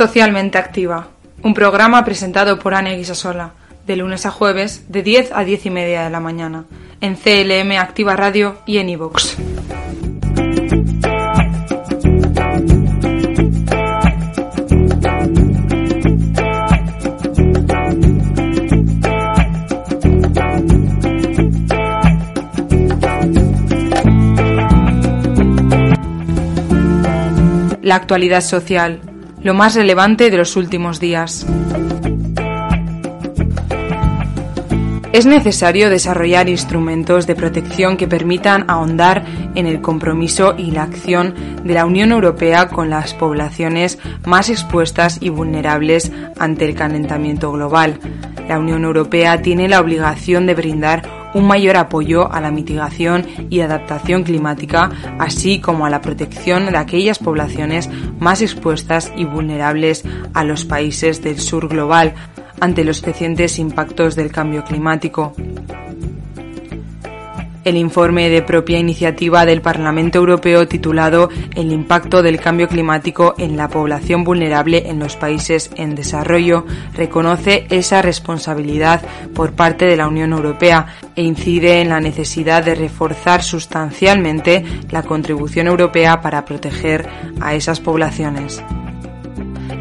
Socialmente Activa, un programa presentado por Anne Guisasola, de lunes a jueves, de 10 a 10 y media de la mañana, en CLM Activa Radio y en iVoox. La actualidad social, lo más relevante de los últimos días. Es necesario desarrollar instrumentos de protección que permitan ahondar en el compromiso y la acción de la Unión Europea con las poblaciones más expuestas y vulnerables ante el calentamiento global. La Unión Europea tiene la obligación de brindar un mayor apoyo a la mitigación y adaptación climática, así como a la protección de aquellas poblaciones más expuestas y vulnerables a los países del sur global ante los crecientes impactos del cambio climático. El informe de propia iniciativa del Parlamento Europeo titulado El impacto del cambio climático en la población vulnerable en los países en desarrollo reconoce esa responsabilidad por parte de la Unión Europea e incide en la necesidad de reforzar sustancialmente la contribución europea para proteger a esas poblaciones.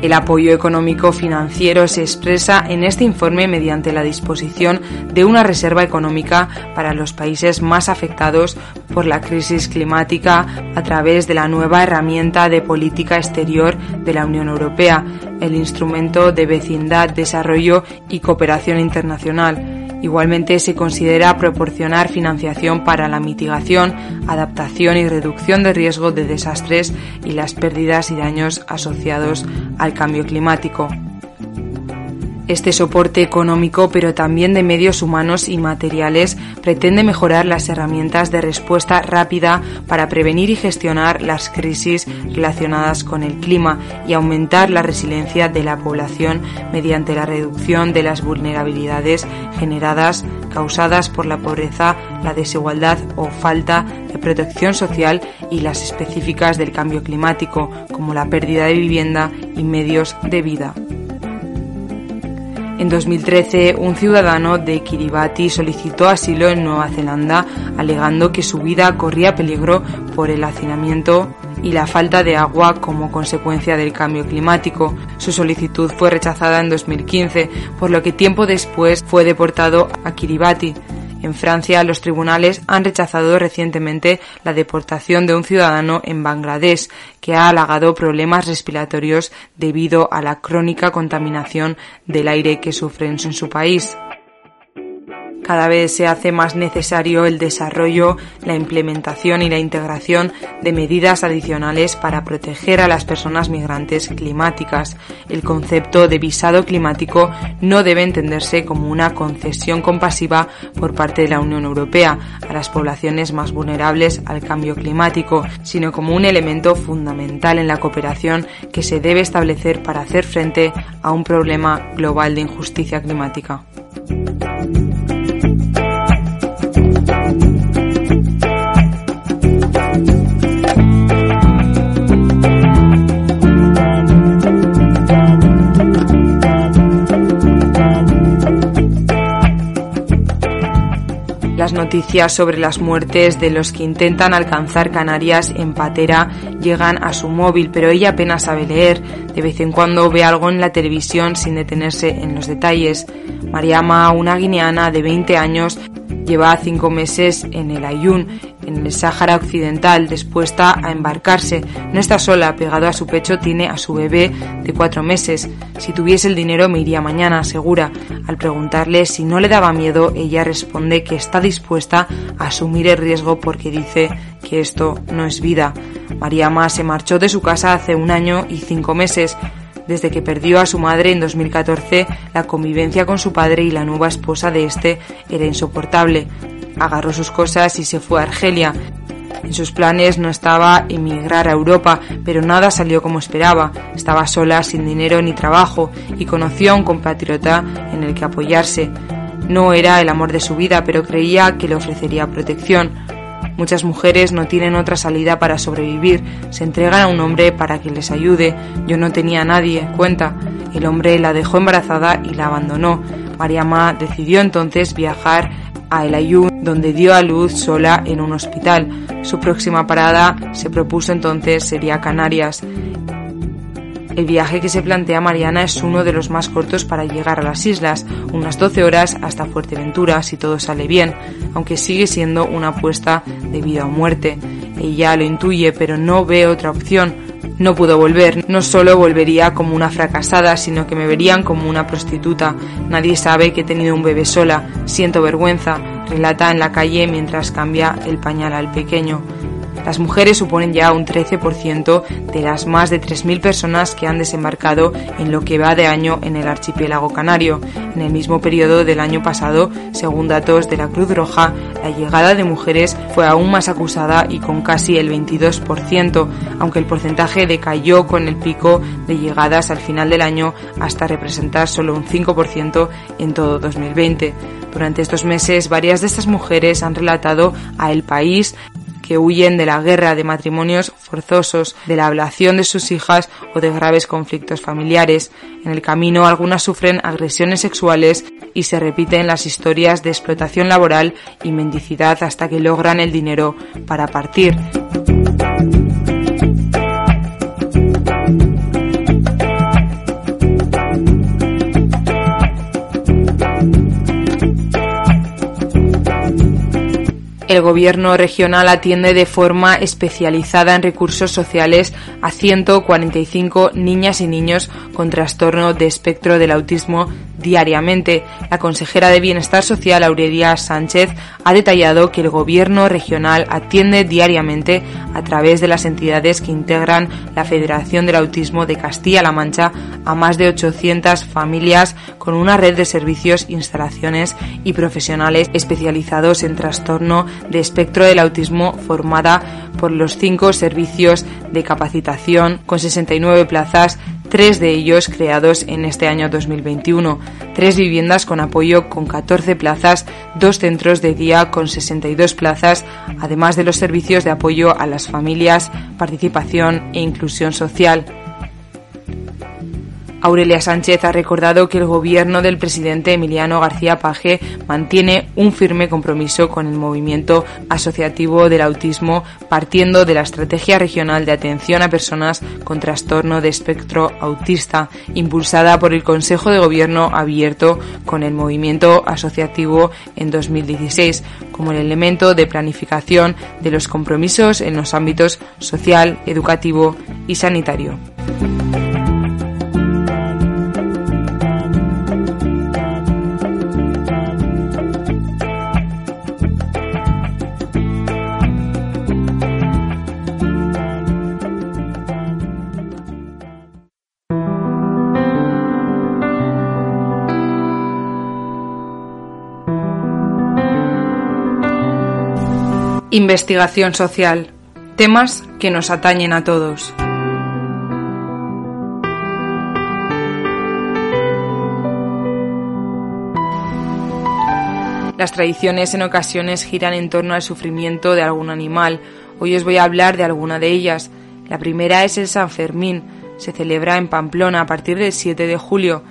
El apoyo económico financiero se expresa en este informe mediante la disposición de una reserva económica para los países más afectados por la crisis climática a través de la nueva herramienta de política exterior de la Unión Europea, el instrumento de vecindad, desarrollo y cooperación internacional Igualmente se considera proporcionar financiación para la mitigación, adaptación y reducción de riesgo de desastres y las pérdidas y daños asociados al cambio climático. Este soporte económico, pero también de medios humanos y materiales, pretende mejorar las herramientas de respuesta rápida para prevenir y gestionar las crisis relacionadas con el clima y aumentar la resiliencia de la población mediante la reducción de las vulnerabilidades generadas causadas por la pobreza, la desigualdad o falta de protección social y las específicas del cambio climático, como la pérdida de vivienda y medios de vida. En 2013, un ciudadano de Kiribati solicitó asilo en Nueva Zelanda, alegando que su vida corría peligro por el hacinamiento y la falta de agua como consecuencia del cambio climático. Su solicitud fue rechazada en 2015, por lo que tiempo después fue deportado a Kiribati. En Francia, los tribunales han rechazado recientemente la deportación de un ciudadano en Bangladesh que ha halagado problemas respiratorios debido a la crónica contaminación del aire que sufren en su país. Cada vez se hace más necesario el desarrollo, la implementación y la integración de medidas adicionales para proteger a las personas migrantes climáticas. El concepto de visado climático no debe entenderse como una concesión compasiva por parte de la Unión Europea a las poblaciones más vulnerables al cambio climático, sino como un elemento fundamental en la cooperación que se debe establecer para hacer frente a un problema global de injusticia climática. Noticias sobre las muertes de los que intentan alcanzar Canarias en patera llegan a su móvil, pero ella apenas sabe leer. De vez en cuando ve algo en la televisión sin detenerse en los detalles. Mariama, una guineana de 20 años, lleva cinco meses en el Ayun en el Sáhara Occidental, dispuesta a embarcarse. No está sola, pegado a su pecho tiene a su bebé de cuatro meses. Si tuviese el dinero me iría mañana, segura. Al preguntarle si no le daba miedo, ella responde que está dispuesta a asumir el riesgo porque dice que esto no es vida. Mariama se marchó de su casa hace un año y cinco meses. Desde que perdió a su madre en 2014, la convivencia con su padre y la nueva esposa de este era insoportable agarró sus cosas y se fue a Argelia. En sus planes no estaba emigrar a Europa, pero nada salió como esperaba. Estaba sola, sin dinero ni trabajo, y conoció un compatriota en el que apoyarse. No era el amor de su vida, pero creía que le ofrecería protección. Muchas mujeres no tienen otra salida para sobrevivir, se entregan a un hombre para que les ayude. Yo no tenía a nadie, cuenta. El hombre la dejó embarazada y la abandonó. Mariama decidió entonces viajar a El Ayun, donde dio a luz sola en un hospital. Su próxima parada se propuso entonces sería Canarias. El viaje que se plantea Mariana es uno de los más cortos para llegar a las islas, unas 12 horas hasta Fuerteventura si todo sale bien, aunque sigue siendo una apuesta de vida o muerte. Ella lo intuye, pero no ve otra opción. No pudo volver, no solo volvería como una fracasada, sino que me verían como una prostituta. Nadie sabe que he tenido un bebé sola, siento vergüenza, relata en la calle mientras cambia el pañal al pequeño. Las mujeres suponen ya un 13% de las más de 3.000 personas que han desembarcado en lo que va de año en el archipiélago canario. En el mismo periodo del año pasado, según datos de la Cruz Roja, la llegada de mujeres fue aún más acusada y con casi el 22%, aunque el porcentaje decayó con el pico de llegadas al final del año hasta representar solo un 5% en todo 2020. Durante estos meses, varias de estas mujeres han relatado a El País que huyen de la guerra, de matrimonios forzosos, de la ablación de sus hijas o de graves conflictos familiares. En el camino algunas sufren agresiones sexuales y se repiten las historias de explotación laboral y mendicidad hasta que logran el dinero para partir. El gobierno regional atiende de forma especializada en recursos sociales a 145 niñas y niños con trastorno de espectro del autismo diariamente. La consejera de Bienestar Social, Aurelia Sánchez, ha detallado que el gobierno regional atiende diariamente a través de las entidades que integran la Federación del Autismo de Castilla-La Mancha a más de 800 familias con una red de servicios, instalaciones y profesionales especializados en trastorno de espectro del autismo formada por los cinco servicios de capacitación con 69 plazas tres de ellos creados en este año 2021, tres viviendas con apoyo con 14 plazas, dos centros de día con 62 plazas, además de los servicios de apoyo a las familias, participación e inclusión social. Aurelia Sánchez ha recordado que el gobierno del presidente Emiliano García Paje mantiene un firme compromiso con el movimiento asociativo del autismo, partiendo de la Estrategia Regional de Atención a Personas con Trastorno de Espectro Autista, impulsada por el Consejo de Gobierno abierto con el movimiento asociativo en 2016, como el elemento de planificación de los compromisos en los ámbitos social, educativo y sanitario. Investigación social. Temas que nos atañen a todos. Las tradiciones en ocasiones giran en torno al sufrimiento de algún animal. Hoy os voy a hablar de alguna de ellas. La primera es el San Fermín. Se celebra en Pamplona a partir del 7 de julio.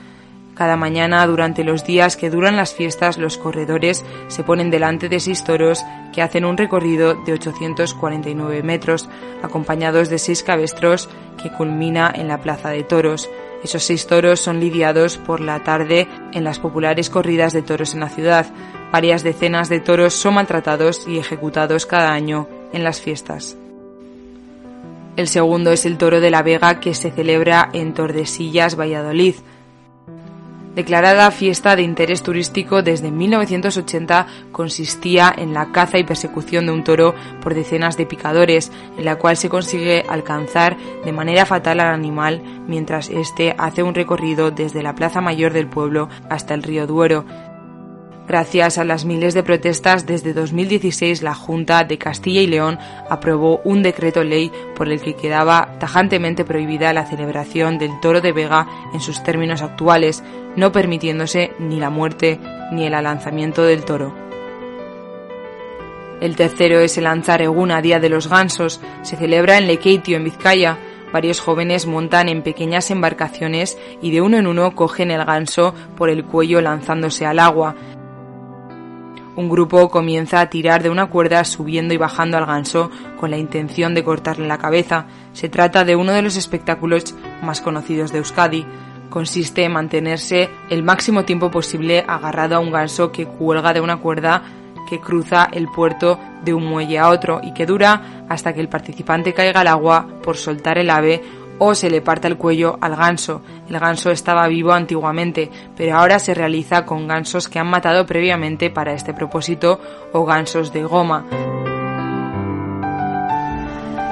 Cada mañana, durante los días que duran las fiestas, los corredores se ponen delante de seis toros que hacen un recorrido de 849 metros, acompañados de seis cabestros que culmina en la Plaza de Toros. Esos seis toros son lidiados por la tarde en las populares corridas de toros en la ciudad. Varias decenas de toros son maltratados y ejecutados cada año en las fiestas. El segundo es el toro de la Vega que se celebra en Tordesillas, Valladolid declarada fiesta de interés turístico desde 1980, consistía en la caza y persecución de un toro por decenas de picadores, en la cual se consigue alcanzar de manera fatal al animal mientras éste hace un recorrido desde la plaza mayor del pueblo hasta el río Duero, Gracias a las miles de protestas, desde 2016 la Junta de Castilla y León aprobó un decreto ley por el que quedaba tajantemente prohibida la celebración del toro de Vega en sus términos actuales, no permitiéndose ni la muerte ni el alanzamiento del toro. El tercero es el Anzareguna, Día de los Gansos. Se celebra en Lekeitio, en Vizcaya. Varios jóvenes montan en pequeñas embarcaciones y de uno en uno cogen el ganso por el cuello lanzándose al agua. Un grupo comienza a tirar de una cuerda subiendo y bajando al ganso con la intención de cortarle la cabeza. Se trata de uno de los espectáculos más conocidos de Euskadi. Consiste en mantenerse el máximo tiempo posible agarrado a un ganso que cuelga de una cuerda que cruza el puerto de un muelle a otro y que dura hasta que el participante caiga al agua por soltar el ave o se le parta el cuello al ganso. El ganso estaba vivo antiguamente, pero ahora se realiza con gansos que han matado previamente para este propósito o gansos de goma.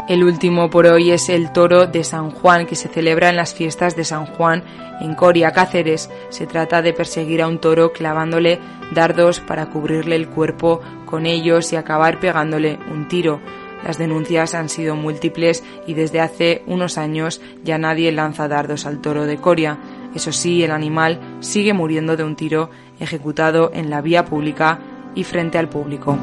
El último por hoy es el toro de San Juan, que se celebra en las fiestas de San Juan en Coria, Cáceres. Se trata de perseguir a un toro clavándole dardos para cubrirle el cuerpo con ellos y acabar pegándole un tiro. Las denuncias han sido múltiples y desde hace unos años ya nadie lanza dardos al toro de Coria. Eso sí, el animal sigue muriendo de un tiro ejecutado en la vía pública y frente al público.